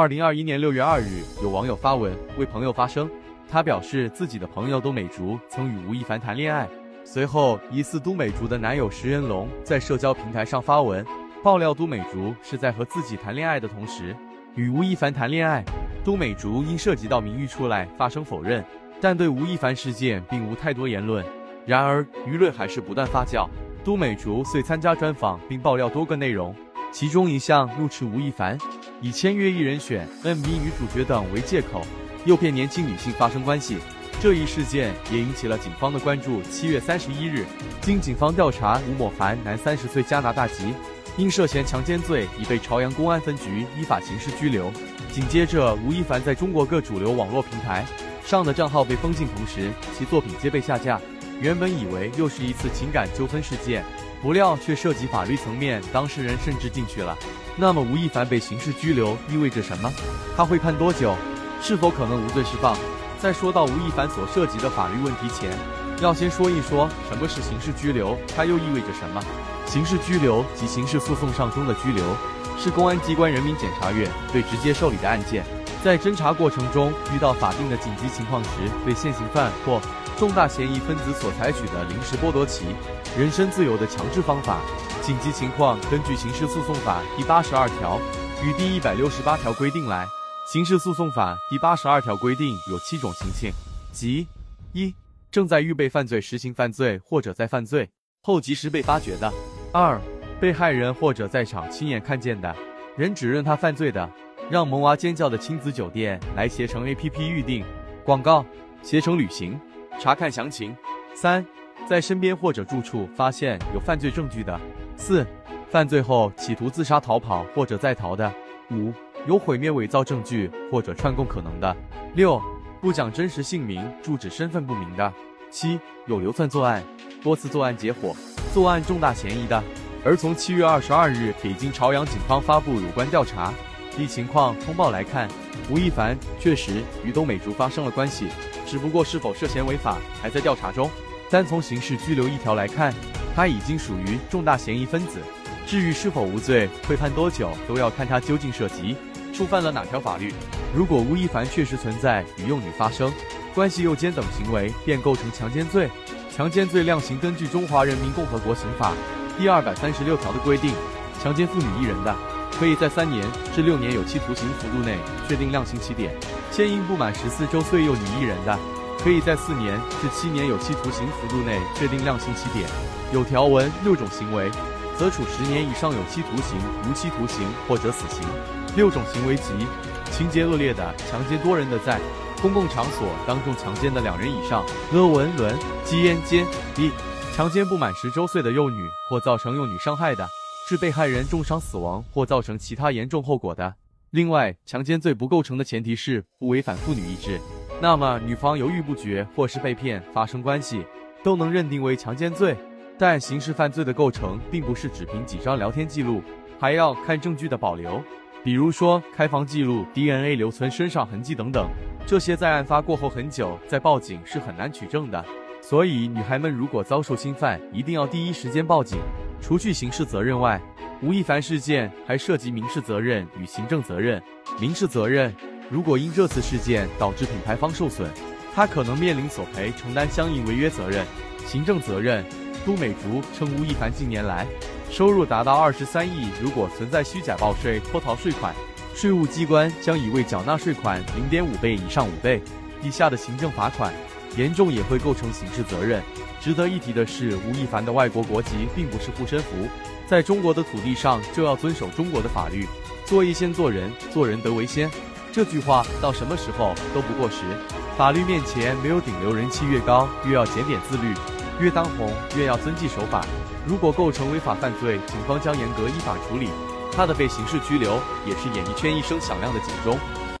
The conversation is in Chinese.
二零二一年六月二日，有网友发文为朋友发声，他表示自己的朋友都美竹曾与吴亦凡谈恋爱。随后，疑似都美竹的男友石人龙在社交平台上发文爆料，都美竹是在和自己谈恋爱的同时与吴亦凡谈恋爱。都美竹因涉及到名誉出来发声否认，但对吴亦凡事件并无太多言论。然而，舆论还是不断发酵。都美竹遂参加专访并爆料多个内容。其中一项怒斥吴亦凡以签约艺人选 MV 女主角等为借口，诱骗年轻女性发生关系。这一事件也引起了警方的关注。七月三十一日，经警方调查，吴某凡，男，三十岁，加拿大籍，因涉嫌强奸罪已被朝阳公安分局依法刑事拘留。紧接着，吴亦凡在中国各主流网络平台上的账号被封禁，同时其作品皆被下架。原本以为又是一次情感纠纷事件。不料却涉及法律层面，当事人甚至进去了。那么吴亦凡被刑事拘留意味着什么？他会判多久？是否可能无罪释放？在说到吴亦凡所涉及的法律问题前，要先说一说什么是刑事拘留，它又意味着什么？刑事拘留及刑事诉讼上中的拘留，是公安机关人民检察院对直接受理的案件，在侦查过程中遇到法定的紧急情况时，对现行犯或重大嫌疑分子所采取的临时剥夺其人身自由的强制方法。紧急情况根据刑事诉讼法第八十二条与第一百六十八条规定来。刑事诉讼法第八十二条规定有七种情形，即一、正在预备犯罪实行犯罪或者在犯罪后及时被发觉的；二、被害人或者在场亲眼看见的人指认他犯罪的，让萌娃尖叫的亲子酒店来携程 APP 预订广告，携程旅行。查看详情。三，在身边或者住处发现有犯罪证据的。四，犯罪后企图自杀逃跑或者在逃的。五，有毁灭伪造证据或者串供可能的。六，不讲真实姓名、住址、身份不明的。七，有流窜作案、多次作案结伙、作案重大嫌疑的。而从七月二十二日北京朝阳警方发布有关调查一情况通报来看，吴亦凡确实与都美竹发生了关系。只不过是否涉嫌违法还在调查中。单从刑事拘留一条来看，他已经属于重大嫌疑分子。至于是否无罪，会判多久，都要看他究竟涉及触犯了哪条法律。如果吴亦凡确实存在与幼女发生关系诱奸等行为，便构成强奸罪。强奸罪量刑根据《中华人民共和国刑法》第二百三十六条的规定，强奸妇女一人的，可以在三年至六年有期徒刑幅度内确定量刑起点。牵因不满十四周岁幼女一人的，可以在四年至七年有期徒刑幅度内确定量刑起点。有条文六种行为，则处十年以上有期徒刑、无期徒刑或者死刑。六种行为及情节恶劣的，强奸多人的，在公共场所当众强奸的两人以上。勒文伦基烟奸一，强奸不满十周岁的幼女或造成幼女伤害的，致被害人重伤死亡或造成其他严重后果的。另外，强奸罪不构成的前提是不违反妇女意志。那么，女方犹豫不决或是被骗发生关系，都能认定为强奸罪。但刑事犯罪的构成，并不是只凭几张聊天记录，还要看证据的保留，比如说开房记录、DNA 留存、身上痕迹等等。这些在案发过后很久再报警是很难取证的。所以，女孩们如果遭受侵犯，一定要第一时间报警。除去刑事责任外，吴亦凡事件还涉及民事责任与行政责任。民事责任，如果因这次事件导致品牌方受损，他可能面临索赔，承担相应违约责任。行政责任，都美竹称吴亦凡近年来收入达到二十三亿，如果存在虚假报税、脱逃税款，税务机关将以未缴纳税款零点五倍以上五倍以下的行政罚款，严重也会构成刑事责任。值得一提的是，吴亦凡的外国国籍并不是护身符。在中国的土地上，就要遵守中国的法律。做一先做人，做人得为先。这句话到什么时候都不过时。法律面前没有顶流，人气越高，越要检点自律；越当红，越要遵纪守法。如果构成违法犯罪，警方将严格依法处理。他的被刑事拘留，也是演艺圈一声响亮的警钟。